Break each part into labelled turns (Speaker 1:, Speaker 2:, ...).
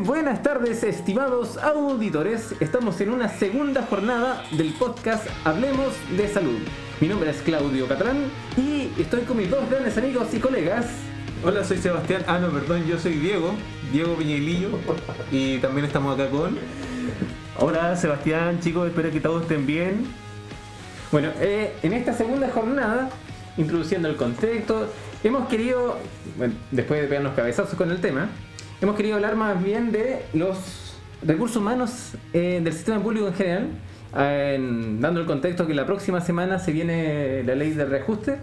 Speaker 1: buenas tardes, estimados auditores. Estamos en una segunda jornada del podcast Hablemos de Salud. Mi nombre es Claudio Catrán y estoy con mis dos grandes amigos y colegas.
Speaker 2: Hola, soy Sebastián. Ah, no, perdón, yo soy Diego, Diego Piñailillo. Y también estamos acá con.
Speaker 3: Hola, Sebastián, chicos, espero que todos estén bien.
Speaker 1: Bueno, eh, en esta segunda jornada, introduciendo el contexto, hemos querido, bueno, después de pegarnos cabezazos con el tema, hemos querido hablar más bien de los recursos humanos eh, del sistema público en general, eh, dando el contexto que la próxima semana se viene la ley de reajuste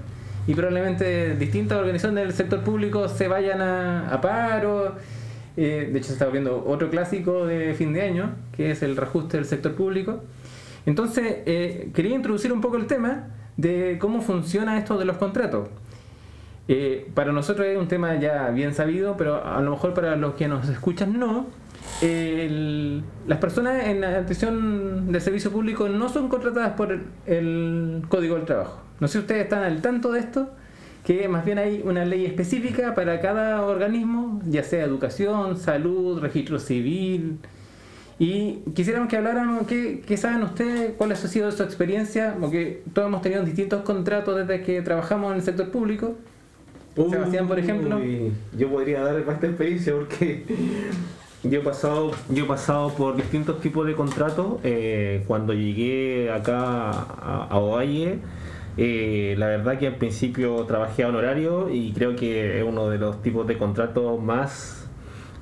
Speaker 1: y probablemente distintas organizaciones del sector público se vayan a, paro. Eh, de hecho, se está viendo otro clásico de fin de año, que es el reajuste del sector público. Entonces, quería introducir un poco el tema de cómo funciona esto de los contratos. Eh, para nosotros es un tema ya bien sabido, pero a lo mejor para los que nos escuchan no. Las personas en la atención del servicio público no son contratadas por el, el Código del Trabajo. No sé si ustedes están al tanto de esto, que más bien hay una ley específica para cada organismo, ya sea educación, salud, registro civil. Y quisiéramos que hablaran, ¿qué, qué saben ustedes? ¿Cuál ha sido su experiencia? Porque todos hemos tenido distintos contratos desde que trabajamos en el sector público. Sebastián, por ejemplo.
Speaker 3: Uy, Yo podría dar esta experiencia porque yo he pasado, yo he pasado por distintos tipos de contratos. Eh, cuando llegué acá a, a Ovalle, eh, la verdad que al principio trabajé a honorario y creo que es uno de los tipos de contratos más,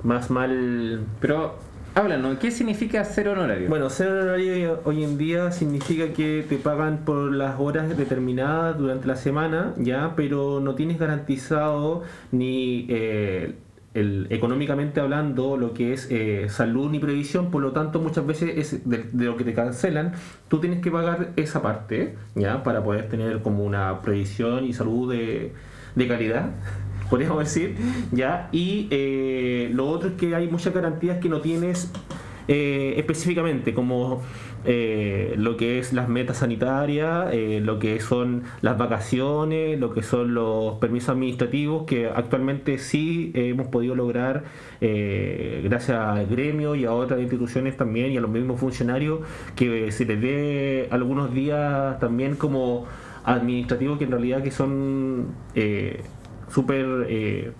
Speaker 3: más mal
Speaker 1: Pero háblanos, ¿qué significa ser honorario?
Speaker 3: Bueno, ser honorario hoy en día significa que te pagan por las horas determinadas durante la semana, ya, pero no tienes garantizado ni eh, económicamente hablando lo que es eh, salud ni previsión, por lo tanto muchas veces es de, de lo que te cancelan, tú tienes que pagar esa parte, ya, para poder tener como una previsión y salud de, de calidad podríamos decir, ¿ya? Y eh, lo otro es que hay muchas garantías que no tienes eh, específicamente, como eh, lo que es las metas sanitarias, eh, lo que son las vacaciones, lo que son los permisos administrativos, que actualmente sí hemos podido lograr eh, gracias al gremio y a otras instituciones también y a los mismos funcionarios, que se les dé algunos días también como administrativos que en realidad que son eh, súper eh,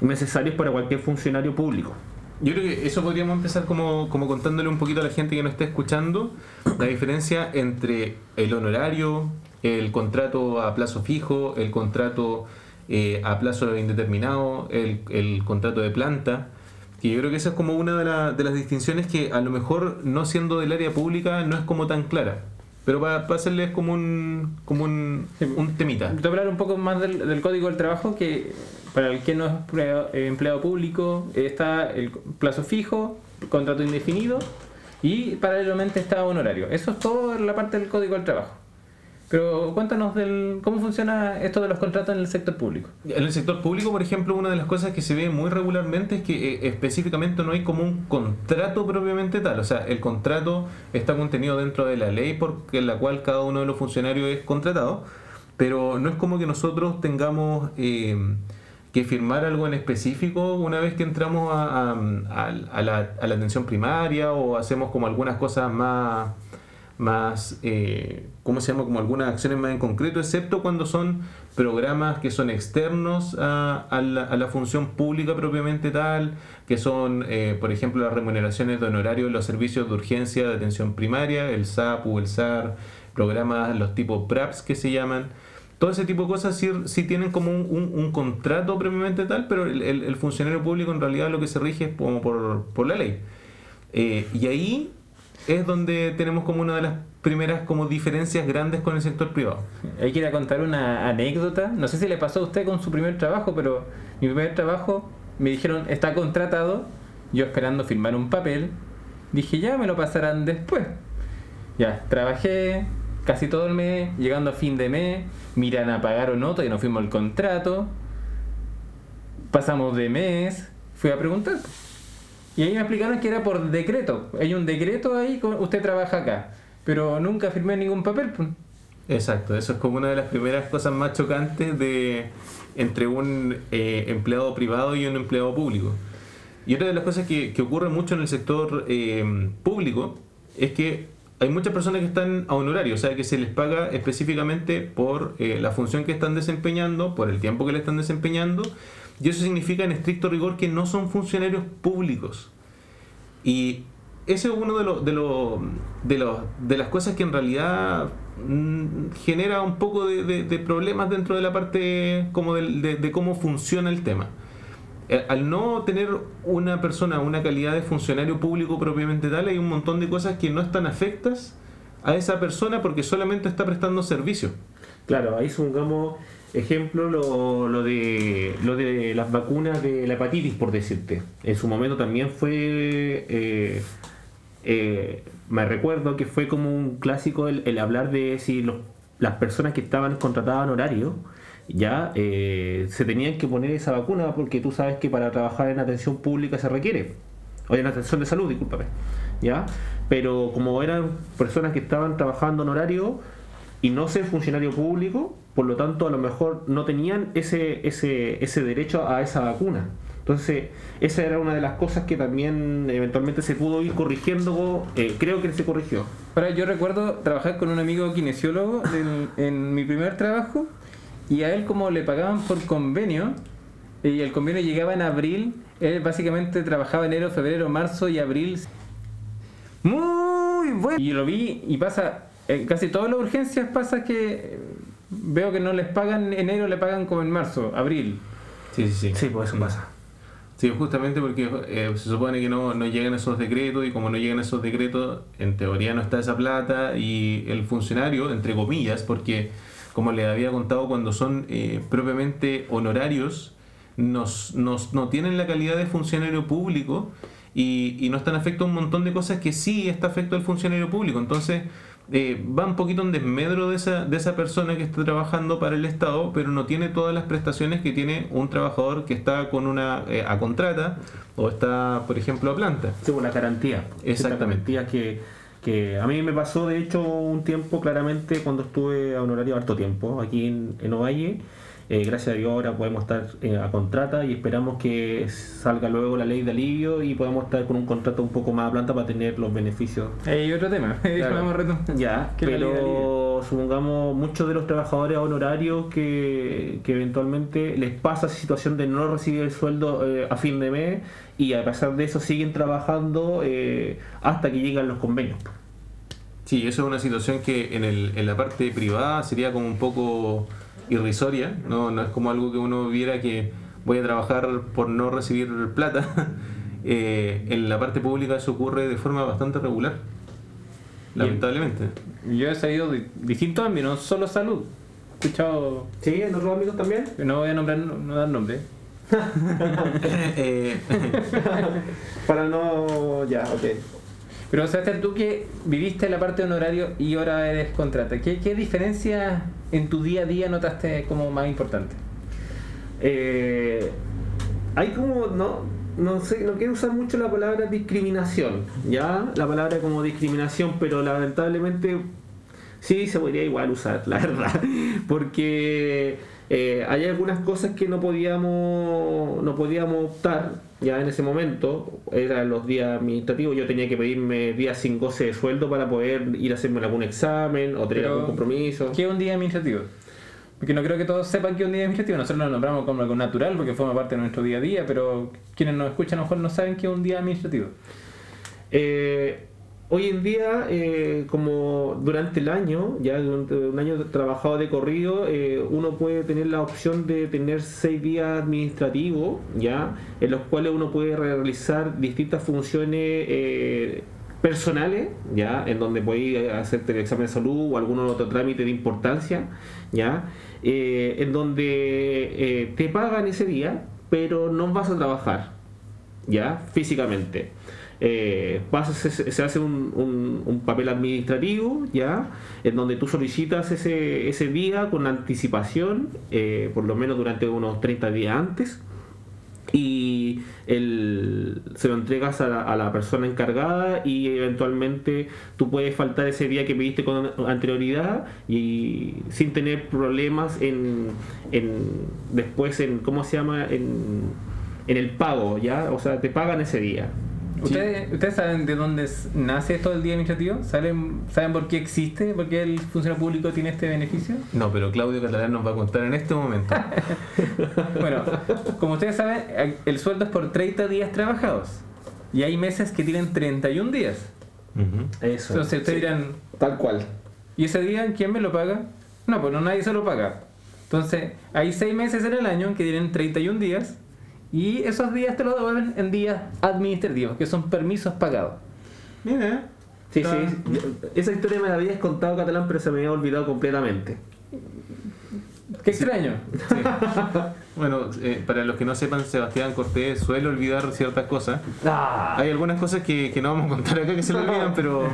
Speaker 3: necesarios para cualquier funcionario público.
Speaker 2: Yo creo que eso podríamos empezar como, como contándole un poquito a la gente que nos está escuchando la diferencia entre el honorario, el contrato a plazo fijo, el contrato eh, a plazo indeterminado, el, el contrato de planta. Y yo creo que esa es como una de, la- de las distinciones que a lo mejor no siendo del área pública no es como tan clara. Pero para, hacerles como un, como un, un temita.
Speaker 1: Te hablar un poco más del, del Código del Trabajo, que para el que no es empleado, eh, empleado público está el plazo fijo, contrato indefinido y paralelamente está honorario. Eso es todo en la parte del Código del Trabajo. Pero cuéntanos del cómo funciona esto de los contratos en el sector público.
Speaker 2: En el sector público, por ejemplo, una de las cosas que se ve muy regularmente es que eh, específicamente no hay como un contrato propiamente tal. O sea, el contrato está contenido dentro de la ley por la cual cada uno de los funcionarios es contratado, pero no es como que nosotros tengamos eh, que firmar algo en específico una vez que entramos a- a- a la, a la atención primaria o hacemos como algunas cosas más más, eh, ¿cómo se llama? Como algunas acciones más en concreto, excepto cuando son programas que son externos a, a la, a la función pública propiamente tal, que son, eh, por ejemplo, las remuneraciones de honorario de los servicios de urgencia de atención primaria, el SAPU, el SAR, programas, los tipos PRAPS que se llaman. Todo ese tipo de cosas sí, sí tienen como un, un- un contrato propiamente tal, pero el, el- el funcionario público en realidad lo que se rige es como por, por la ley. Eh, y ahí es donde tenemos como una de las primeras como diferencias grandes con el sector privado.
Speaker 1: Ahí quería contar una anécdota. No sé si le pasó a usted con su primer trabajo, pero mi primer trabajo me dijeron está contratado. Yo esperando firmar un papel. Dije ya me lo pasarán después. Ya, trabajé casi todo el mes, llegando a fin de mes, miran a pagar o no, todavía no firmo el contrato. Pasamos de mes, fui a preguntar. Y ahí me explicaron que era por decreto. Hay un decreto ahí, usted trabaja acá. Pero nunca firmé ningún papel. pues.
Speaker 2: Exacto, eso es como una de las primeras cosas más chocantes de entre un eh, empleado privado y un empleado público. Y otra de las cosas que, que ocurre mucho en el sector eh, público es que hay muchas personas que están a honorario, o sea, que se les paga específicamente por eh, la función que están desempeñando, por el tiempo que le están desempeñando, y eso significa en estricto rigor que no son funcionarios públicos. Y ese es uno de, los de, los de, los de las cosas que en realidad mm, genera un poco de, de- problemas dentro de la parte como de, cómo funciona el tema. Eh, Al no tener una persona una calidad de funcionario público propiamente tal, hay un montón de cosas que no están afectas a esa persona porque solamente está prestando servicio.
Speaker 3: Claro, ahí supongamos ejemplo lo, lo de lo de las vacunas de la hepatitis, por decirte. En su momento también fue, eh, eh, me recuerdo que fue como un clásico el, hablar de si las personas que estaban contratadas en horario ya eh, se tenían que poner esa vacuna porque tú sabes que para trabajar en atención pública se requiere o en atención de salud, discúlpame, ¿ya? Pero como eran personas que estaban trabajando en horario y no ser funcionario público, por lo tanto a lo mejor no tenían ese, ese, ese derecho a esa vacuna. Entonces, esa era una de las cosas que también eventualmente se pudo ir corrigiendo, eh, creo que se corrigió.
Speaker 1: Ahora, yo recuerdo trabajar con un amigo kinesiólogo en, en mi primer trabajo y a él como le pagaban por convenio y el convenio llegaba en abril, él básicamente trabajaba enero, febrero, marzo y abril. Muy bueno. Y lo vi y pasa, en casi todas las urgencias pasa que eh, veo que no les pagan en enero, le pagan como en marzo, abril.
Speaker 2: Sí, sí, sí.
Speaker 3: Sí, pues eso pasa.
Speaker 2: Sí, justamente porque eh, se supone que no, no llegan esos decretos y como no llegan esos decretos, en teoría no está esa plata y el funcionario, entre comillas, porque como les había contado, cuando son eh, propiamente honorarios, nos, nos- no tienen la calidad de funcionario público y, y no están afecto a un montón de cosas que sí está afecto al funcionario público. Entonces, eh, va un poquito en desmedro de esa, de esa persona que está trabajando para el Estado, pero no tiene todas las prestaciones que tiene un trabajador que está con una eh, a contrata o está, por ejemplo, a planta.
Speaker 3: Sí, la garantía.
Speaker 2: Exactamente.
Speaker 3: Ciertas garantías que, que a mí me pasó, de hecho, un tiempo claramente cuando estuve a honorario harto tiempo aquí en, en Ovalle. Eh, gracias a Dios ahora podemos estar eh, a contrata y esperamos que salga luego la ley de alivio y podamos estar con un contrato un poco más a planta para tener los beneficios.
Speaker 1: Hay otro tema.
Speaker 3: Claro. Ya, pero supongamos muchos de los trabajadores honorarios que, que eventualmente les pasa esa situación de no recibir el sueldo eh, a fin de mes y a pesar de eso siguen trabajando eh, hasta que llegan los convenios.
Speaker 2: Sí, eso es una situación que en, el, en la parte privada sería como un poco irrisoria, no, no es como algo que uno viera que voy a trabajar por no recibir plata. Eh, en la parte pública eso ocurre de forma bastante regular, lamentablemente.
Speaker 1: Yo he sabido de distintos ámbitos, no solo salud. He escuchado,
Speaker 3: ¿Sí? ¿En otros ámbitos también?
Speaker 1: no voy a nombrar, no, no dar nombre.
Speaker 2: Eh,
Speaker 3: Para no... Ya, ok.
Speaker 1: Pero Sebastián, tú que viviste la parte de honorario y ahora eres contrata, ¿qué, qué diferencias en tu día a día notaste como más importante?
Speaker 3: Eh, hay como, no, no sé, no quiero usar mucho la palabra discriminación, ¿ya? La palabra como discriminación, pero lamentablemente sí se podría igual usar, la verdad, porque eh, hay algunas cosas que no podíamos, no podíamos optar ya en ese momento, eran los días administrativos, yo tenía que pedirme días sin goce de sueldo para poder ir a hacerme algún examen o tener
Speaker 1: Pero,
Speaker 3: algún compromiso.
Speaker 1: ¿Qué es un día administrativo? Porque no creo que todos sepan qué es un día administrativo. Nosotros lo nombramos como algo natural porque forma parte de nuestro día a día, pero quienes nos escuchan a lo mejor no saben qué es un día administrativo.
Speaker 3: Eh, hoy en día, eh, como durante el año, ya un año trabajado de corrido, eh, uno puede tener la opción de tener seis días administrativos, ya, en los cuales uno puede realizar distintas funciones eh, personales, ya, en donde puede hacerte el examen de salud o algún otro trámite de importancia, ya, eh, en donde eh, te pagan ese día, pero no vas a trabajar, ya, físicamente. Eh, pasa- se, se hace un, un- un papel administrativo, ya, en donde tú solicitas ese, ese día con anticipación, eh, por lo menos durante unos 30 días antes, y el, se lo entregas a la, a la persona encargada y eventualmente tú puedes faltar ese día que pediste con anterioridad y sin tener problemas en, en después en cómo se llama en en el pago, ¿ya? O sea, te pagan ese día.
Speaker 1: ¿Ustedes, ¿Ustedes saben de dónde nace esto del día administrativo? ¿Saben, ¿Saben por qué existe? ¿Por qué el funcionario público tiene este beneficio?
Speaker 2: No, pero Claudio Catalán nos va a contar en este momento.
Speaker 1: Bueno, como ustedes saben, el sueldo es por 30 días trabajados. Y hay meses que tienen 31 días.
Speaker 2: Ujú.
Speaker 3: Eso.
Speaker 1: Entonces ustedes dirán,
Speaker 3: Tal cual.
Speaker 1: ¿y ese día quién me lo paga? No, pues no nadie se lo paga. Entonces, hay 6 meses en el año que tienen 31 días. Y esos días te lo devuelven en días administrativos, que son permisos pagados.
Speaker 2: Mira,
Speaker 3: Sí,
Speaker 2: Está-
Speaker 3: sí. Esa historia me la habías contado, Catalán, pero se me había olvidado completamente.
Speaker 1: Qué extraño.
Speaker 2: Sí. Bueno, eh, para los que no sepan, Sebastián Cortés suele olvidar ciertas cosas.
Speaker 3: Ah,
Speaker 2: Hay algunas cosas que, que no vamos a contar acá que se le olvidan, pero,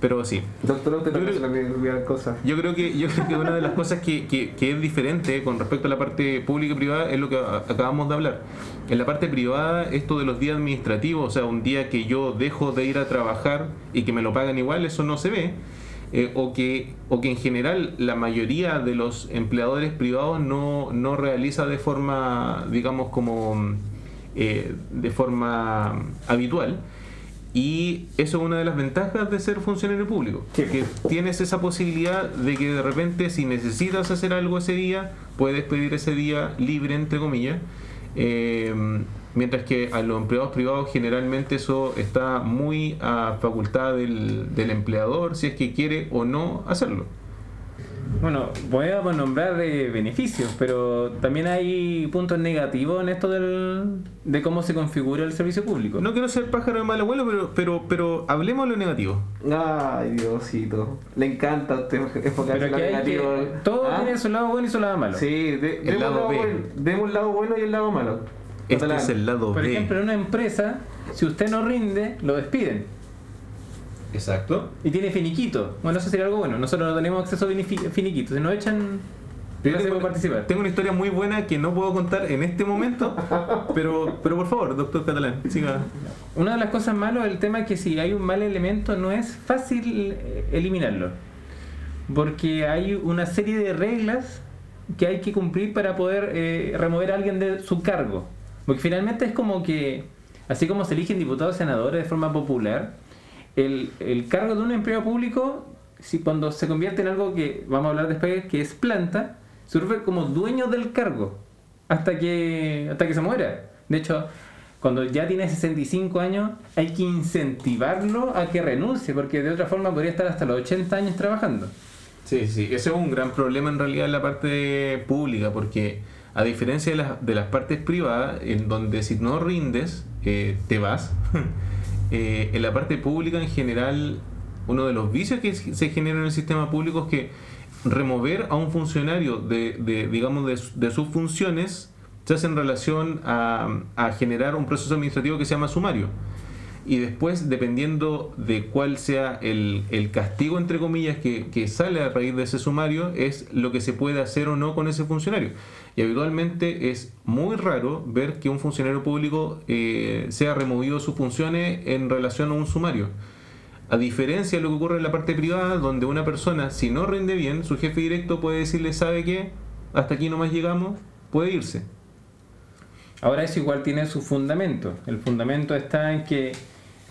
Speaker 2: pero sí.
Speaker 3: Doctor, usted
Speaker 2: Yo creo-
Speaker 3: cosas.
Speaker 2: Yo creo que, yo creo que una de las cosas que, que- que es diferente con respecto a la parte pública y privada es lo que acabamos de hablar. En la parte privada, esto de los días administrativos, o sea, un día que yo dejo de ir a trabajar y que me lo pagan igual, eso no se ve. Eh, o, que, o que en general la mayoría de los empleadores privados no, no realiza de forma, digamos, como eh, de forma habitual. Y eso es una de las ventajas de ser funcionario público.
Speaker 3: Sí.
Speaker 2: Que tienes esa posibilidad de que de repente si necesitas hacer algo ese día, puedes pedir ese día libre, entre comillas. Eh, mientras que a los empleados privados generalmente eso está muy a facultad del, del empleador si es que quiere o no hacerlo.
Speaker 1: Bueno, voy a nombrar eh, beneficios, pero también hay puntos negativos en esto del, de cómo se configura el servicio público.
Speaker 2: No quiero ser pájaro de mal abuelo, pero, pero, pero hablemos de lo negativo.
Speaker 3: Ay, Diosito. Le encanta a usted enfocarse en lo
Speaker 1: hay que,
Speaker 3: negativo.
Speaker 1: todo
Speaker 3: ¿Ah?
Speaker 1: tiene su lado bueno y su lado malo.
Speaker 3: Sí, de, demos,
Speaker 2: lado
Speaker 3: lado
Speaker 2: B.
Speaker 3: bueno, demos un lado bueno y el lado malo.
Speaker 2: Este es el lado
Speaker 1: Por
Speaker 2: B.
Speaker 1: ejemplo, en una empresa, si usted no rinde, lo despiden.
Speaker 2: Exacto.
Speaker 1: Y tiene finiquito. Bueno, eso sería algo bueno. Nosotros no tenemos acceso a finiquito. Si nos echan,
Speaker 2: Yo tengo,
Speaker 1: puede participar.
Speaker 2: tengo una historia muy buena que no puedo contar en este momento, pero, pero por favor, doctor Catalán, siga.
Speaker 1: Una de las cosas malas es el tema que si hay un mal elemento no es fácil eh, eliminarlo. Porque hay una serie de reglas que hay que cumplir para poder eh, remover a alguien de su cargo. Porque finalmente es como que, así como se eligen diputados y senadores de forma popular, el, el cargo de un empleado público, si cuando se convierte en algo que vamos a hablar después, que es planta, vuelve como dueño del cargo hasta que, hasta que se muera. De hecho, cuando ya tiene 65 años, hay que incentivarlo a que renuncie, porque de otra forma podría estar hasta los 80 años trabajando.
Speaker 2: Sí, sí, ese es un gran problema en realidad en la parte pública, porque a diferencia de las, de las partes privadas, en donde si no rindes, eh, te vas, eh, en la parte pública en general, uno de los vicios que se genera en el sistema público es que remover a un funcionario de, de, digamos, de, su- de sus funciones se hace en relación a generar un proceso administrativo que se llama sumario y después dependiendo de cuál sea el, el castigo entre comillas que, que sale a raíz de ese sumario es lo que se puede hacer o no con ese funcionario. Y habitualmente es muy raro ver que un funcionario público eh, sea removido de sus funciones en relación a un sumario. A diferencia de lo que ocurre en la parte privada donde una persona si no rinde bien su jefe directo puede decirle sabe qué hasta aquí nomás llegamos puede irse.
Speaker 1: Ahora eso igual tiene su fundamento. El fundamento está en que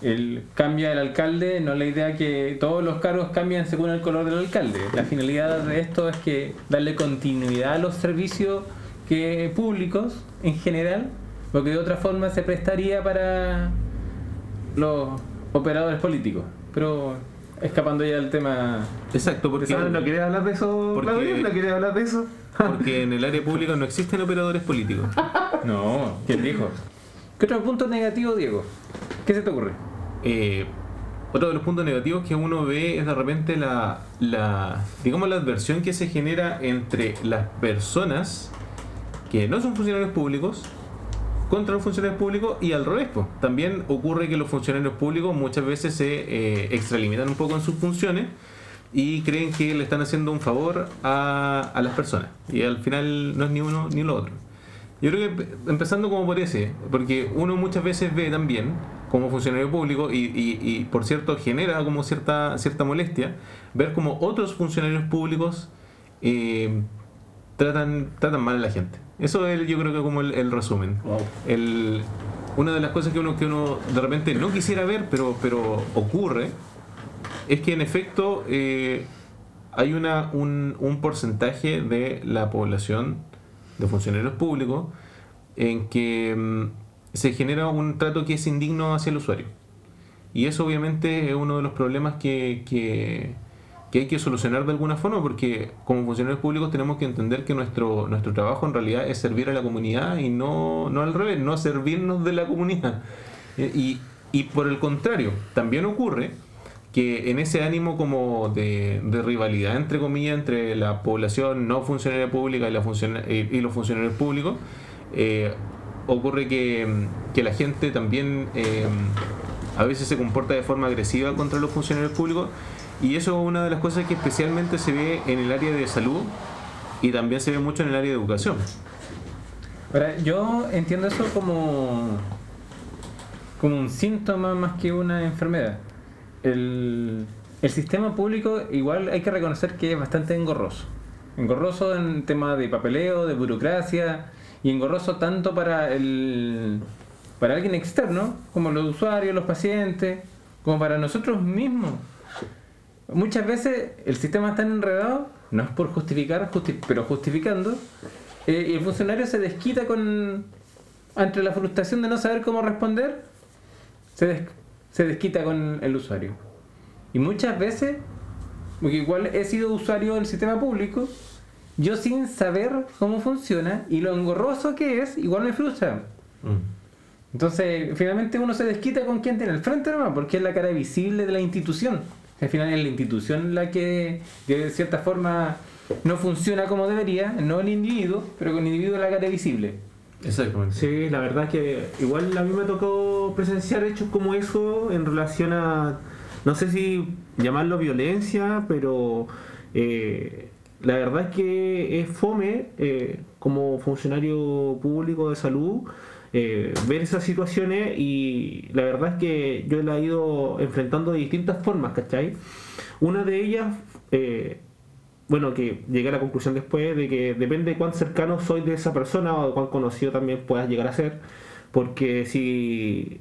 Speaker 1: el cambia el alcalde, no la idea que todos los cargos cambian según el color del alcalde. La finalidad de esto es que darle continuidad a los servicios que públicos en general, porque de otra forma se prestaría para los operadores políticos. Pero escapando ya del tema
Speaker 2: exacto porque.
Speaker 3: ¿No querés hablar de eso,
Speaker 2: Porque-
Speaker 3: Claudio? ¿No querés hablar de eso?
Speaker 2: Porque en el área pública no existen operadores políticos.
Speaker 1: No, ¿quién dijo? ¿Qué otro punto negativo, Diego? ¿Qué se te ocurre?
Speaker 2: Eh, otro de los puntos negativos que uno ve es de repente la, la, digamos, la adversión que se genera entre las personas que no son funcionarios públicos contra los funcionarios públicos y al revés. También ocurre que los funcionarios públicos muchas veces se eh, extralimitan un poco en sus funciones y creen que le están haciendo un favor a, a las personas. Y al final no es ni uno ni lo otro. Yo creo que empe- empezando como por ese, porque uno muchas veces ve también como funcionario público y, y- y, por cierto genera como cierta, cierta molestia ver como otros funcionarios públicos eh, tratan, tratan mal a la gente. Eso es yo creo que como el, el resumen.
Speaker 3: Wow.
Speaker 2: El, una de las cosas que uno, que uno de repente no quisiera ver, pero, pero ocurre, es que en efecto eh, hay una, un, un porcentaje de la población de funcionarios públicos en que mm, se genera un trato que es indigno hacia el usuario. Y eso obviamente es uno de los problemas que, que, hay que solucionar de alguna forma porque como funcionarios públicos tenemos que entender que nuestro, nuestro trabajo en realidad es servir a la comunidad y no, no al revés, no servirnos de la comunidad. Y, y por el contrario, también ocurre que en ese ánimo como de, rivalidad, entre comillas, entre la población no funcionaria pública y, y los funcionarios públicos, eh, ocurre que, que la gente también eh, a veces se comporta de forma agresiva contra los funcionarios públicos y eso es una de las cosas que especialmente se ve en el área de salud y también se ve mucho en el área de educación.
Speaker 1: Ahora, yo entiendo eso como, como un síntoma más que una enfermedad. El, el sistema público igual hay que reconocer que es bastante engorroso. Engorroso en tema de papeleo, de burocracia y engorroso tanto para el para alguien externo, como los usuarios, los pacientes, como para nosotros mismos. Muchas veces el sistema está enredado, no es por justificar, justi- pero justificando, eh, y el funcionario se desquita con ante la frustración de no saber cómo responder, se, des- se desquita con el usuario. Y muchas veces, porque igual he sido usuario del sistema público, yo sin saber cómo funciona y lo engorroso que es, igual me frustra. Entonces, finalmente uno se desquita con quien tiene al frente nomás, porque es la cara visible de la institución. Al final es la institución la que, de cierta forma, no funciona como debería, no el individuo, pero con el individuo la cara visible.
Speaker 2: Exactamente.
Speaker 3: Sí, la verdad es que igual a mí me tocó presenciar hechos como eso en relación a, no sé si llamarlo violencia, pero eh, la verdad es que es fome eh, como funcionario público de salud eh, ver esas situaciones y la verdad es que yo la he ido enfrentando de distintas formas, ¿cachai? Una de ellas... eh, bueno, que llegué a la conclusión después de que depende de cuán cercano soy de esa persona o de cuán conocido también puedas llegar a ser, porque si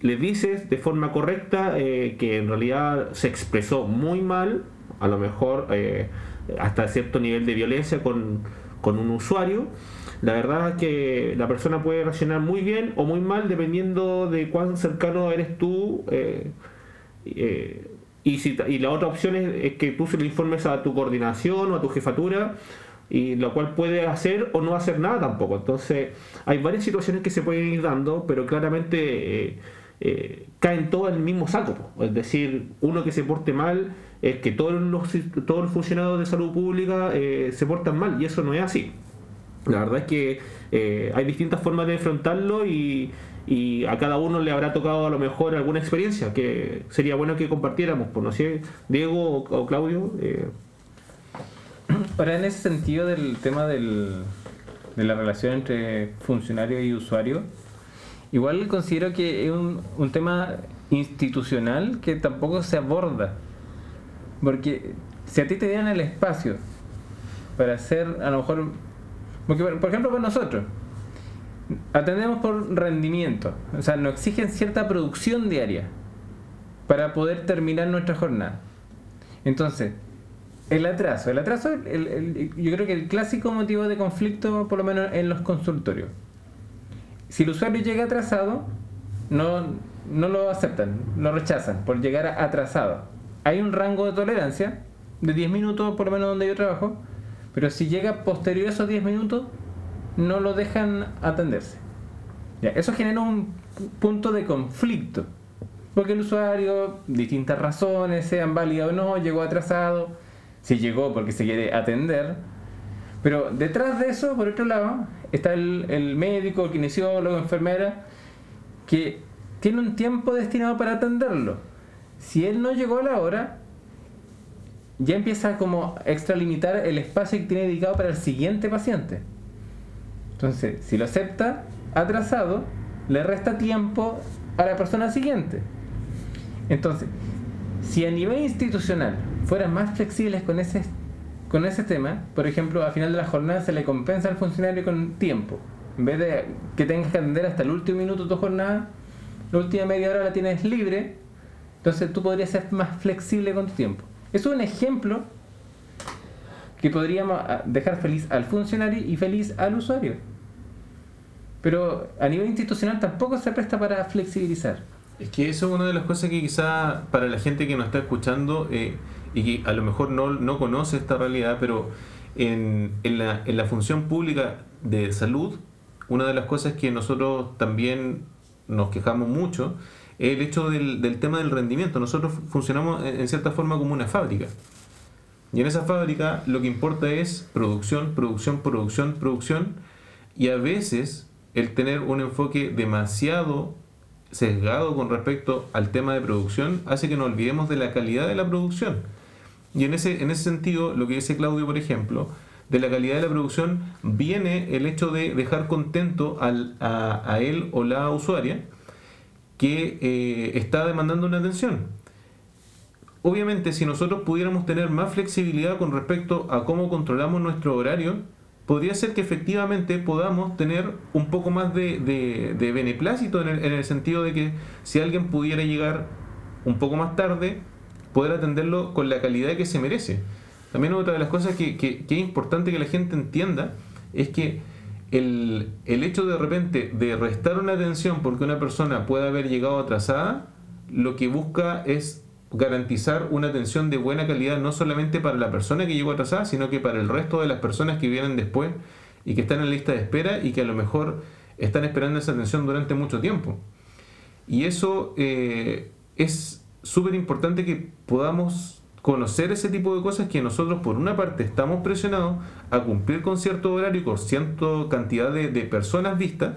Speaker 3: le dices de forma correcta eh, que en realidad se expresó muy mal, a lo mejor eh, hasta cierto nivel de violencia con, con un usuario, la verdad es que la persona puede reaccionar muy bien o muy mal dependiendo de cuán cercano eres tú. eh, y, si, y la otra opción es, que tú se lo informes a tu coordinación o a tu jefatura, y lo cual puede hacer o no hacer nada tampoco. Entonces, hay varias situaciones que se pueden ir dando, pero claramente eh, eh, caen todos en el mismo saco. Es decir, uno que se porte mal es que todos los, todos los funcionarios de salud pública eh, se portan mal, y eso no es así. La verdad es que hay distintas formas de enfrentarlo y, y a cada uno le habrá tocado a lo mejor alguna experiencia que sería bueno que compartiéramos. Pues no sé, Diego o, o Claudio. eh,
Speaker 1: Ahora, en ese sentido del tema del, de la relación entre funcionario y usuario, igual considero que es un, un tema institucional que tampoco se aborda. Porque si a ti te dieran el espacio para hacer, a lo mejor, porque por por ejemplo, con nosotros, atendemos por rendimiento, o sea, nos exigen cierta producción diaria para poder terminar nuestra jornada. Entonces, el atraso. El atraso, yo creo que el clásico motivo de conflicto, por lo menos en los consultorios. Si el usuario llega atrasado, no, no lo aceptan, lo rechazan por llegar atrasado. Hay un rango de tolerancia de 10 minutos, por lo menos donde yo trabajo, pero si llega posterior a esos 10 minutos, no lo dejan atenderse. Eso genera un pu- punto de conflicto. Porque el usuario, distintas razones, sean válidas o no, llegó atrasado, si llegó porque se quiere atender. Pero detrás de eso, por otro lado, está el, el médico, el kinesiólogo, enfermera, que tiene un tiempo destinado para atenderlo. Si él no llegó a la hora, ya empieza como a extralimitar el espacio que tiene dedicado para el siguiente paciente. Entonces, si lo acepta atrasado, le resta tiempo a la persona siguiente. Entonces, si a nivel institucional fueran más flexibles con ese, con ese tema, por ejemplo, a final de la jornada se le compensa al funcionario con tiempo. En vez de que tengas que atender hasta el último minuto de tu jornada, la última media hora la tienes libre, entonces tú podrías ser más flexible con tu tiempo. Es un ejemplo que podríamos ah, dejar feliz al funcionario y feliz al usuario. Pero a nivel institucional tampoco se presta para flexibilizar.
Speaker 2: Es que eso es una de las cosas que quizá para la gente que nos está escuchando eh, y que a lo mejor no, no conoce esta realidad, pero en, en, la, en la función pública de salud, una de las cosas que nosotros también nos quejamos mucho es el hecho del, del tema del rendimiento. Nosotros funcionamos en, en cierta forma como una fábrica. Y en esa fábrica lo que importa es producción, producción, producción, producción. Y a veces el tener un enfoque demasiado sesgado con respecto al tema de producción hace que nos olvidemos de la calidad de la producción. Y en ese, en ese sentido, lo que dice Claudio, por ejemplo, de la calidad de la producción viene el hecho de dejar contento al, a, él o la usuaria que eh, está demandando una atención. Obviamente, si nosotros pudiéramos tener más flexibilidad con respecto a cómo controlamos nuestro horario, podría ser que efectivamente podamos tener un poco más de, de, beneplácito en el, en el, sentido de que si alguien pudiera llegar un poco más tarde, poder atenderlo con la calidad que se merece. También otra de las cosas que, que, que es importante que la gente entienda es que el, el, hecho de repente de restar una atención porque una persona puede haber llegado atrasada, lo que busca es garantizar una atención de buena calidad no solamente para la persona que llegó atrasada, sino que para el resto de las personas que vienen después y que están en la lista de espera y que a lo mejor están esperando esa atención durante mucho tiempo. Y eso eh, es súper importante que podamos conocer ese tipo de cosas que nosotros por una parte estamos presionados a cumplir con cierto horario con cierta cantidad de personas vistas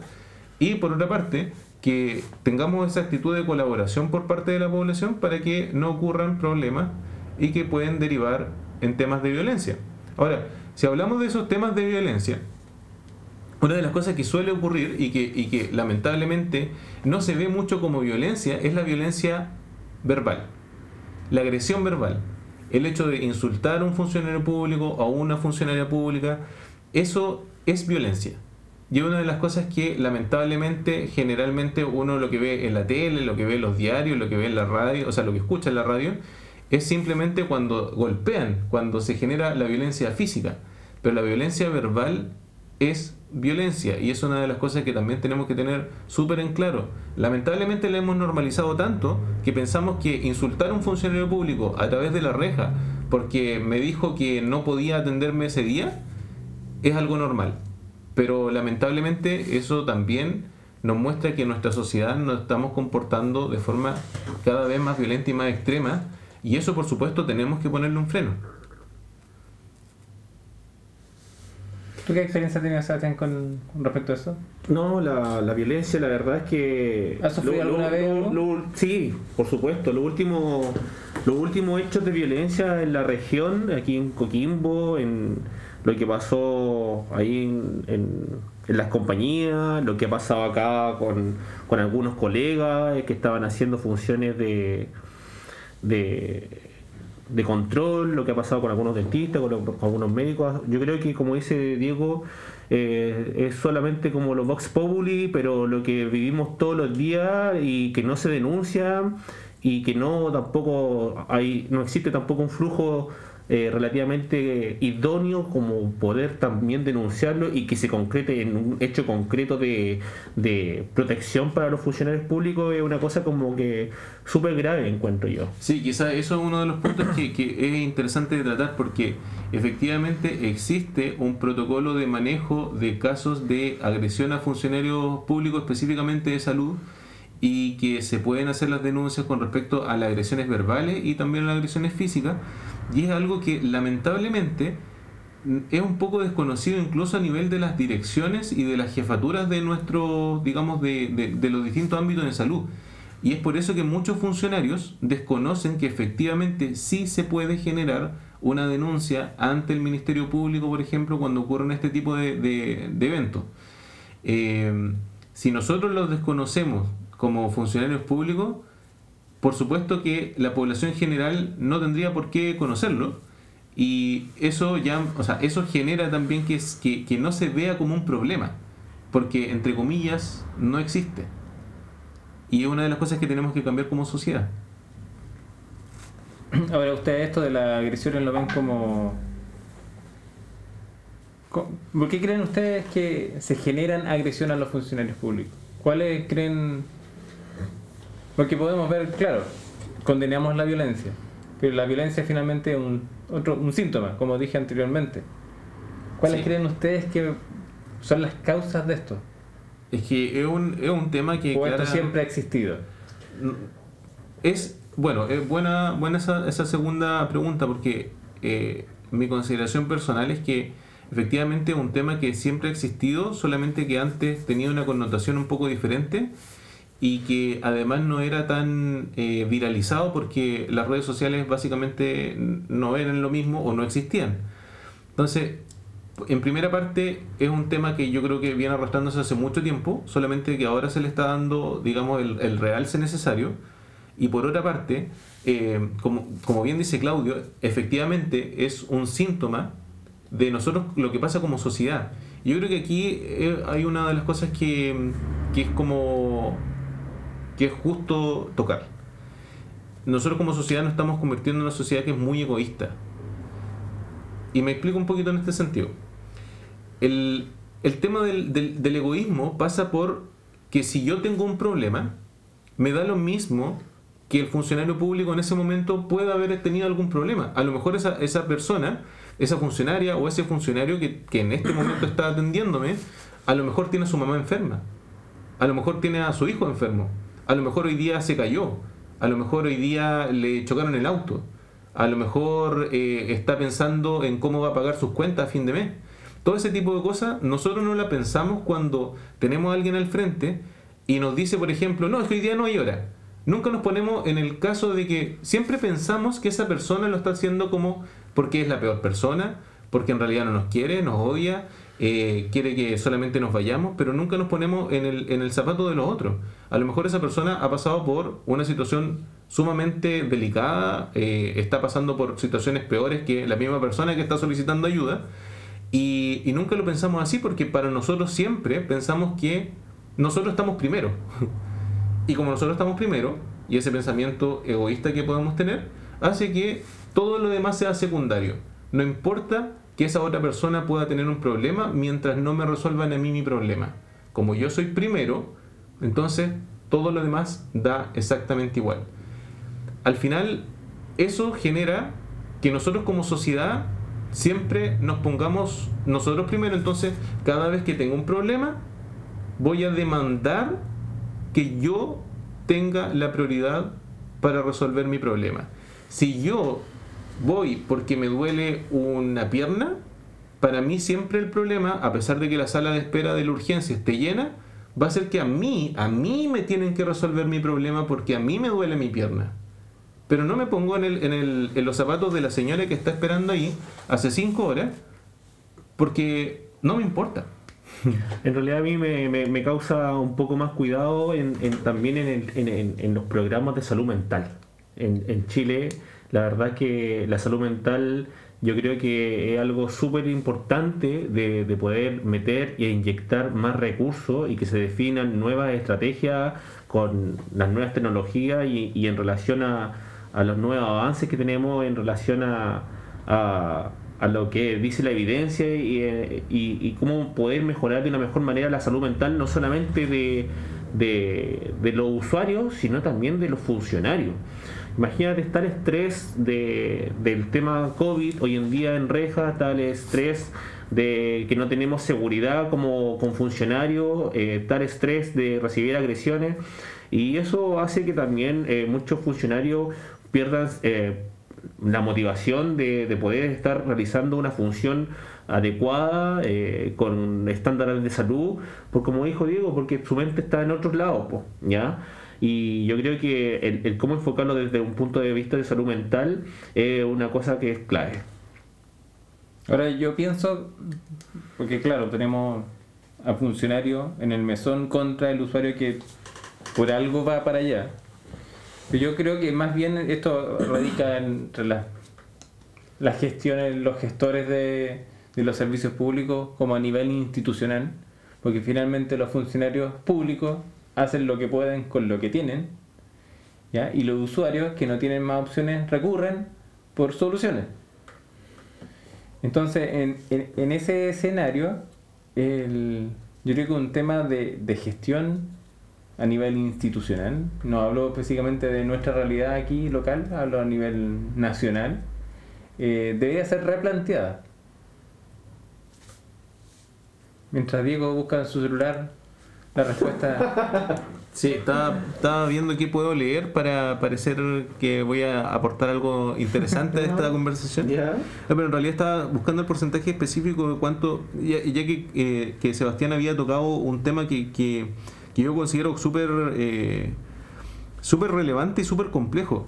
Speaker 2: y por otra parte que tengamos esa actitud de colaboración por parte de la población para que no ocurran problemas y que pueden derivar en temas de violencia. Ahora, si hablamos de esos temas de violencia, una de las cosas que suele ocurrir y que, y que lamentablemente no se ve mucho como violencia es la violencia verbal, la agresión verbal, el hecho de insultar a un funcionario público o a una funcionaria pública, eso es violencia y una de las cosas que lamentablemente generalmente uno lo que ve en la tele, lo que ve en los diarios, lo que ve en la radio, o sea, lo que escucha en la radio, es simplemente cuando golpean, cuando se genera la violencia física. Pero la violencia verbal es violencia y es una de las cosas que también tenemos que tener súper en claro. Lamentablemente la hemos normalizado tanto que pensamos que insultar a un funcionario público a través de la reja porque me dijo que no podía atenderme ese día es algo normal. Pero lamentablemente eso también nos muestra que en nuestra sociedad nos estamos comportando de forma cada vez más violenta y más extrema y eso por supuesto tenemos que ponerle un freno.
Speaker 1: ¿Tú qué experiencia tienes, Sebastián, con, con, respecto a eso?
Speaker 3: No, la, la, violencia, la verdad es que...
Speaker 1: ¿Has sufrido
Speaker 3: lo,
Speaker 1: alguna
Speaker 3: lo,
Speaker 1: vez?
Speaker 3: Lo, sí, por supuesto. Los últimos los últimos hechos de violencia en la región, aquí en Coquimbo, en lo que pasó ahí en, en, en las compañías, lo que ha pasado acá con, con algunos colegas que estaban haciendo funciones de, de, control, lo que ha pasado con algunos dentistas, con, con algunos médicos. Yo creo que, como dice Diego, eh, es solamente como los Vox Populi, pero lo que vivimos todos los días y que no se denuncia y que no tampoco hay no existe tampoco un flujo eh, relativamente idóneo como poder también denunciarlo y que se concrete en un hecho concreto de, de protección para los funcionarios públicos es una cosa como que súper grave encuentro yo.
Speaker 2: Sí, quizá eso es uno de los puntos que, que es interesante de tratar porque efectivamente existe un protocolo de manejo de casos de agresión a funcionarios públicos específicamente de salud y que se pueden hacer las denuncias con respecto a las agresiones verbales y también a las agresiones físicas y es algo que lamentablemente es un poco desconocido incluso a nivel de las direcciones y de las jefaturas de nuestro, digamos, de, de, los distintos ámbitos de salud. Y es por eso que muchos funcionarios desconocen que efectivamente sí se puede generar una denuncia ante el Ministerio Público, por ejemplo, cuando ocurren este tipo de, de, de eventos. Eh, si nosotros los desconocemos como funcionarios públicos, por supuesto que la población general no tendría por qué conocerlo Y eso ya, o sea, eso genera también que, que, no se vea como un problema, porque entre comillas no existe. Y es una de las cosas que tenemos que cambiar como sociedad.
Speaker 1: Ahora, ustedes esto de la agresión lo ven como... co- ¿Por qué creen ustedes que se generan agresión a los funcionarios públicos? ¿Cuáles creen...? Porque podemos ver, claro, condenamos la violencia, pero la violencia finalmente es un, otro, un síntoma, como dije anteriormente. ¿Cuáles
Speaker 2: Sí.
Speaker 1: creen ustedes que son las causas de esto?
Speaker 2: Es que es un, es un tema que...
Speaker 1: ¿O esto
Speaker 2: clara-
Speaker 1: siempre ha existido?
Speaker 2: Es, bueno, es buena, buena esa, esa segunda pregunta porque eh, mi consideración personal es que efectivamente es un tema que siempre ha existido, solamente que antes tenía una connotación un poco diferente y que además no era tan eh, viralizado porque las redes sociales básicamente no eran lo mismo o no existían. Entonces, en primera parte es un tema que yo creo que viene arrastrándose hace mucho tiempo, solamente que ahora se le está dando, digamos, el, el realce necesario. Y por otra parte, eh, como, como bien dice Claudio, efectivamente es un síntoma de nosotros lo que pasa como sociedad. Yo creo que aquí eh, hay una de las cosas que, que es como que es justo tocar. Nosotros como sociedad nos estamos convirtiendo en una sociedad que es muy egoísta. Y me explico un poquito en este sentido. El, el tema del, del- egoísmo pasa por que si yo tengo un problema, me da lo mismo que el funcionario público en ese momento pueda haber tenido algún problema. A lo mejor esa, esa persona, esa funcionaria o ese funcionario que, que en este momento está atendiéndome, a lo mejor tiene a su mamá enferma. A lo mejor tiene a su hijo enfermo. A lo mejor hoy día se cayó. A lo mejor hoy día le chocaron el auto. A lo mejor eh, está pensando en cómo va a pagar sus cuentas a fin de mes. Todo ese tipo de cosas nosotros no la pensamos cuando tenemos a alguien al frente y nos dice, por ejemplo, no, hoy día no hay hora. Nunca nos ponemos en el caso de que siempre pensamos que esa persona lo está haciendo como porque es la peor persona, porque en realidad no nos quiere, nos odia, eh, quiere que solamente nos vayamos, pero nunca nos ponemos en el, zapato de los otros. A lo mejor esa persona ha pasado por una situación sumamente delicada, eh, está pasando por situaciones peores que la misma persona que está solicitando ayuda, y, y nunca lo pensamos así porque para nosotros siempre pensamos que nosotros estamos primero. Y como nosotros estamos primero, y ese pensamiento egoísta que podemos tener, hace que todo lo demás sea secundario. No importa que esa otra persona pueda tener un problema mientras no me resuelvan a mí mi problema. Como yo soy primero, entonces todo lo demás da exactamente igual. Al final, eso genera que nosotros como sociedad siempre nos pongamos nosotros primero. Entonces, cada vez que tengo un problema, voy a demandar que yo tenga la prioridad para resolver mi problema. Si yo voy porque me duele una pierna, para mí siempre el problema, a pesar de que la sala de espera de la urgencia esté llena, va a ser que a mí, a mí me tienen que resolver mi problema porque a mí me duele mi pierna. Pero no me pongo en, el, en, el, en los zapatos de la señora que está esperando ahí hace cinco horas porque no me importa.
Speaker 3: En realidad a mí me, me- causa un poco más cuidado en, en- también el- en los programas de salud mental. En, en Chile, la verdad que la salud mental yo creo que es algo súper importante de, de poder meter e inyectar más recursos y que se definan nuevas estrategias con las nuevas tecnologías y, en relación a, a los nuevos avances que tenemos en relación a, a, lo que dice la evidencia y, y- cómo poder mejorar de una mejor manera la salud mental, no solamente de, de los usuarios, sino también de los funcionarios. Imagínate estar estrés de, del tema COVID hoy en día en reja, tal estrés de que no tenemos seguridad como con funcionarios, eh, tal estrés de recibir agresiones y eso hace que también eh, muchos funcionarios pierdan eh, la motivación de, de poder estar realizando una función adecuada, eh, con estándares de salud, por como dijo Diego, porque su mente está en otros lados, po, ¿ya? Y yo creo que el, cómo enfocarlo desde un punto de vista de salud mental es una cosa que es clave.
Speaker 1: Ahora yo pienso, porque claro, tenemos a funcionario en el mesón contra el usuario que por algo va para allá. Yo creo que más bien esto radica entre las las gestiones, los gestores de, de los servicios públicos como a nivel institucional, porque finalmente los funcionarios públicos hacen lo que pueden con lo que tienen, y los usuarios que no tienen más opciones recurren por soluciones. Entonces, en, ese escenario, el, yo creo que un tema de, de gestión a nivel institucional, no hablo específicamente de nuestra realidad aquí local, hablo a nivel nacional, eh, debería ser replanteada. Mientras Diego busca en su celular la respuesta.
Speaker 2: Sí, estaba, estaba viendo qué puedo leer para parecer que voy a aportar algo interesante a esta conversación.
Speaker 3: Ya.
Speaker 2: No, pero en realidad estaba buscando el porcentaje específico de cuánto, ya, ya que, eh, que Sebastián había tocado un tema que, que, que yo considero súper eh, súper relevante y súper complejo.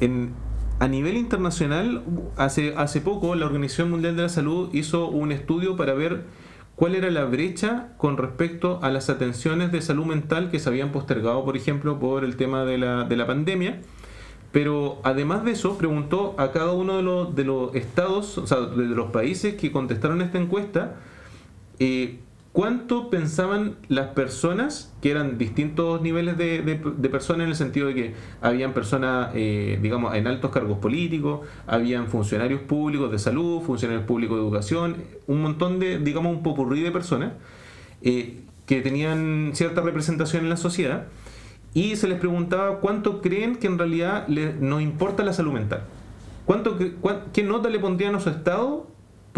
Speaker 2: En, a nivel internacional, hace, hace poco la Organización Mundial de la Salud hizo un estudio para ver cuál era la brecha con respecto a las atenciones de salud mental que se habían postergado, por ejemplo, por el tema de la, de la pandemia. Pero además de eso, preguntó a cada uno de los, de los estados, o sea, de los países que contestaron esta encuesta, eh, cuánto pensaban las personas, que eran distintos niveles de, de- personas en el sentido de que habían personas, eh, digamos, en altos cargos políticos, habían funcionarios públicos de salud, funcionarios públicos de educación, un montón de, digamos, un popurrí de personas eh, que tenían cierta representación en la sociedad y se les preguntaba cuánto creen que en realidad le- nos importa la salud mental. ¿Cuánto, cuán- ¿Qué nota le pondrían a su Estado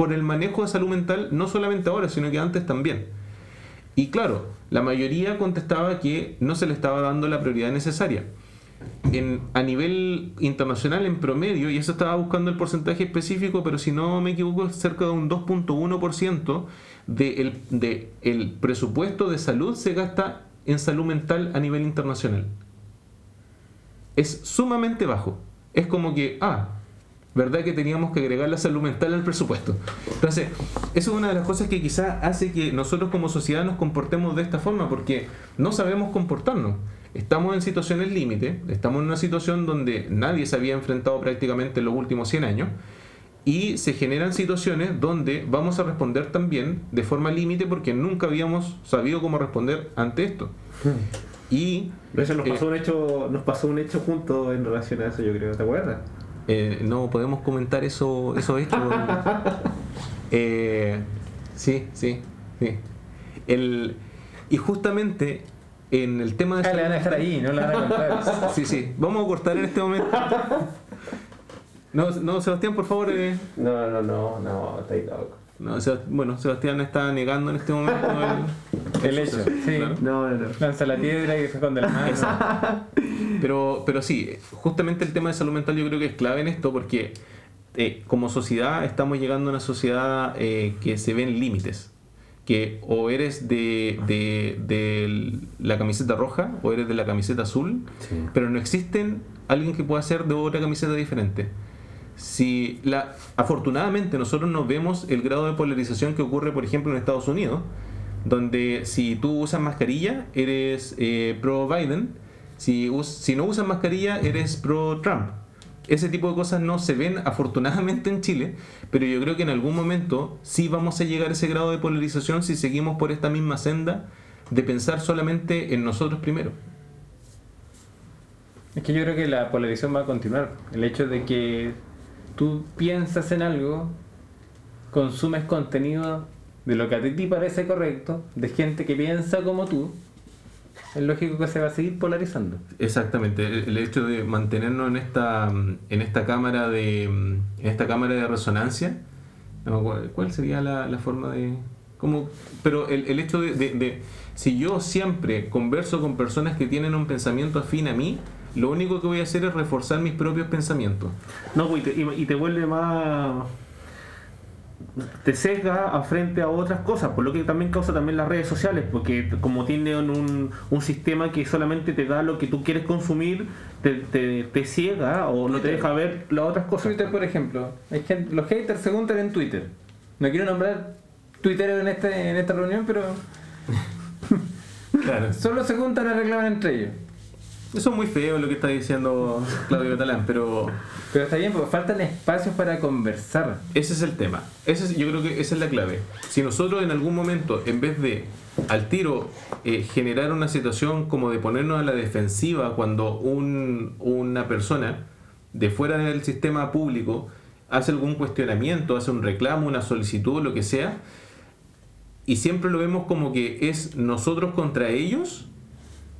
Speaker 2: por el manejo de salud mental, no solamente ahora, sino que antes también? Y claro, la mayoría contestaba que no se le estaba dando la prioridad necesaria. En, a nivel internacional, en promedio, y eso estaba buscando el porcentaje específico, pero si no me equivoco, es cerca de un 2.1% del de el presupuesto de salud se gasta en salud mental a nivel internacional. Es sumamente bajo. Es como que, ah, ¿verdad que teníamos que agregar la salud mental al presupuesto? Entonces, eso es una de las cosas que quizás hace que nosotros como sociedad nos comportemos de esta forma, porque no sabemos comportarnos. Estamos en situaciones límite, estamos en una situación donde nadie se había enfrentado prácticamente en los últimos 100 años, y se generan situaciones donde vamos a responder también de forma límite porque nunca habíamos sabido cómo responder ante esto. Y
Speaker 3: De hecho, nos
Speaker 2: Eh,
Speaker 3: pasó, un hecho, nos pasó un hecho juntos en relación a eso, yo creo. ¿Te acuerdas?
Speaker 2: Eh, no podemos comentar eso, esos hechos. Eh, sí, sí, sí. El, y justamente en el tema de
Speaker 1: Ah, le van a dejar ahí, no le van a contar.
Speaker 2: Sí, sí. Vamos a cortar en este momento. No, no Sebastián, por favor. eh,
Speaker 3: No, no, no, no, está ahí loco.
Speaker 2: No, Seb- bueno, Sebastián está negando en este momento el,
Speaker 1: El hecho, sí.
Speaker 2: Claro.
Speaker 3: No, no, no.
Speaker 1: Lanza la piedra y se esconde la mano.
Speaker 2: Pero, pero sí, justamente el tema de salud mental yo creo que es clave en esto porque eh, como sociedad estamos llegando a una sociedad eh, que se ven límites. Que o eres de, de- de la camiseta roja o eres de la camiseta azul,
Speaker 3: Sí.
Speaker 2: pero no existen alguien que pueda ser de otra camiseta diferente. Si la, afortunadamente nosotros no vemos el grado de polarización que ocurre, por ejemplo, en Estados Unidos, donde si tú usas mascarilla eres eh, pro Biden, si, us- si no usas mascarilla eres pro Trump. Ese tipo de cosas no se ven afortunadamente en Chile, pero yo creo que en algún momento sí vamos a llegar a ese grado de polarización si seguimos por esta misma senda de pensar solamente en nosotros primero.
Speaker 1: Es que yo creo que la polarización va a continuar. El hecho de que tú piensas en algo, consumes contenido de lo que a ti te parece correcto, de gente que piensa como tú, es lógico que se va a seguir polarizando.
Speaker 2: Exactamente, el hecho de mantenernos en esta mm, en esta cámara de mm, en esta cámara de resonancia, ¿cuál sería la, la forma de cómo? Pero el, el hecho de- si yo siempre converso con personas que tienen un pensamiento afín a mí, lo único que voy a hacer es reforzar mis propios pensamientos.
Speaker 3: No, pues, y te, y- te vuelve más. Te sesga a frente a otras cosas, por lo que también causa también las redes sociales, porque como tienen un, un sistema que solamente te da lo que tú quieres consumir, te, te, te ciega o no te deja ver las otras cosas.
Speaker 1: Twitter, por ejemplo, los haters se juntan en Twitter. No quiero nombrar Twitter en, este, en esta reunión, pero
Speaker 2: Claro.
Speaker 1: solo se juntan a reclamar entre ellos.
Speaker 2: Eso es muy feo lo que está diciendo Claudio Catalán, pero
Speaker 1: Pero está bien, porque faltan espacios para conversar.
Speaker 2: ese es el tema. Ese es- yo creo que esa es la clave. Si nosotros en algún momento, en vez de al tiro eh, generar una situación como de ponernos a la defensiva cuando un- una persona de fuera del sistema público hace algún cuestionamiento, hace un reclamo, una solicitud, lo que sea, y siempre lo vemos como que es nosotros contra ellos,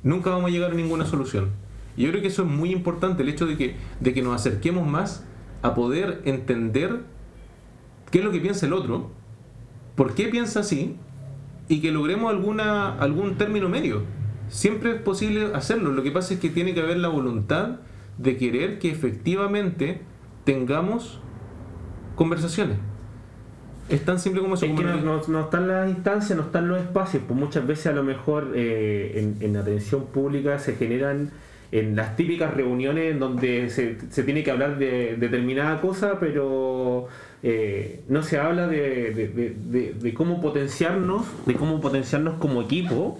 Speaker 2: nunca vamos a llegar a ninguna solución. Y yo creo que eso es muy importante, el hecho de que, de que nos acerquemos más a poder entender qué es lo que piensa el otro, por qué piensa así, y que logremos alguna, algún término medio. Siempre es posible hacerlo, lo que pasa es que tiene que haber la voluntad de querer que efectivamente tengamos conversaciones. Es tan simple como eso.
Speaker 3: Es
Speaker 2: como
Speaker 3: que
Speaker 2: lo
Speaker 3: no,
Speaker 2: que-
Speaker 3: no- no están las instancias, no están los espacios, pues muchas veces a lo mejor eh, en, en atención pública se generan en las típicas reuniones en donde se, se tiene que hablar de determinada cosa, pero eh, no se habla de, de- de- de- de cómo potenciarnos, de cómo potenciarnos como equipo.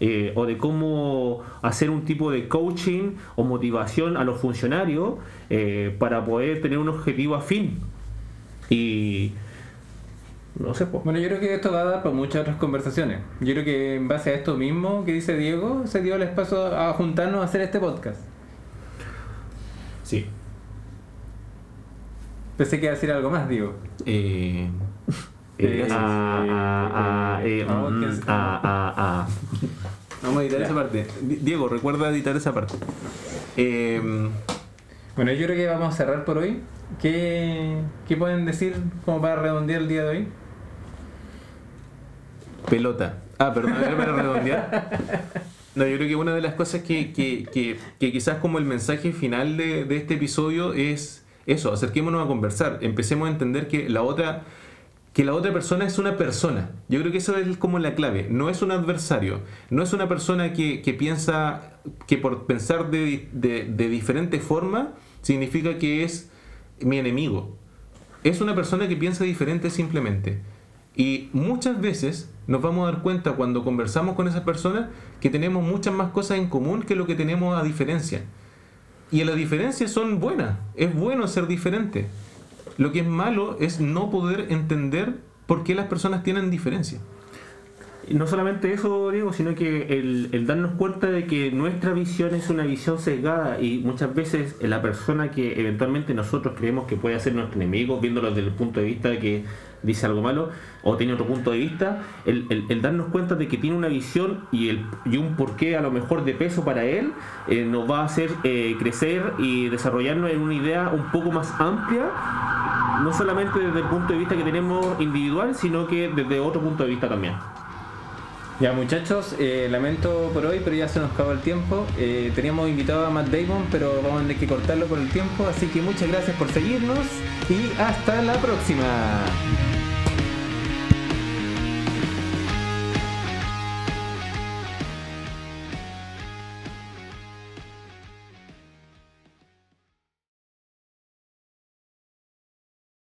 Speaker 3: eh, o de cómo hacer un tipo de coaching o motivación a los funcionarios para poder tener un objetivo afín. Y no sé, pues.
Speaker 1: Bueno, yo creo que esto va a dar para muchas otras conversaciones. Yo creo que en base a esto mismo que dice Diego, se dio el espacio a juntarnos a hacer este podcast.
Speaker 2: Sí.
Speaker 1: Pensé que iba a decir algo más, Diego.
Speaker 2: Eh,
Speaker 1: Eh,
Speaker 3: ah, ah, ah, eh,
Speaker 2: vamos a editar esa parte. Di- Diego, recuerda editar esa parte. Eh,
Speaker 1: Bueno, yo creo que vamos a cerrar por hoy. ¿Qué, qué pueden decir como para redondear el día de hoy?
Speaker 2: Pelota. Ah, perdón, para redondear. No, yo creo que una de las cosas que, que- que- que quizás como el mensaje final de, de este episodio es eso, acerquémonos a conversar, empecemos a entender que la otra que la otra persona es una persona. Yo creo que eso es como la clave. No es un adversario. No es una persona que, que piensa que por pensar de, de, de diferente forma significa que es mi enemigo. Es una persona que piensa diferente simplemente. Y muchas veces nos vamos a dar cuenta cuando conversamos con esas personas que tenemos muchas más cosas en común que lo que tenemos a diferencia. Y las diferencias son buenas. Es bueno ser diferente. Lo que es malo es no poder entender por qué las personas tienen diferencia.
Speaker 3: Y no solamente eso, Diego, sino que el, el darnos cuenta de que nuestra visión es una visión sesgada y muchas veces la persona que eventualmente nosotros creemos que puede ser nuestro enemigo, viéndolo desde el punto de vista de que dice algo malo o tiene otro punto de vista, el, darnos cuenta de que tiene una visión y, el, y un porqué a lo mejor de peso para él, eh, nos va a hacer eh, crecer y desarrollarnos en una idea un poco más amplia, no solamente desde el punto de vista que tenemos individual, sino que desde otro punto de vista también.
Speaker 1: Ya muchachos, eh, lamento por hoy, pero ya se nos acabó el tiempo. Teníamos invitado a Matt Damon, pero vamos a tener que cortarlo por el tiempo. Así que muchas gracias por seguirnos y hasta la próxima.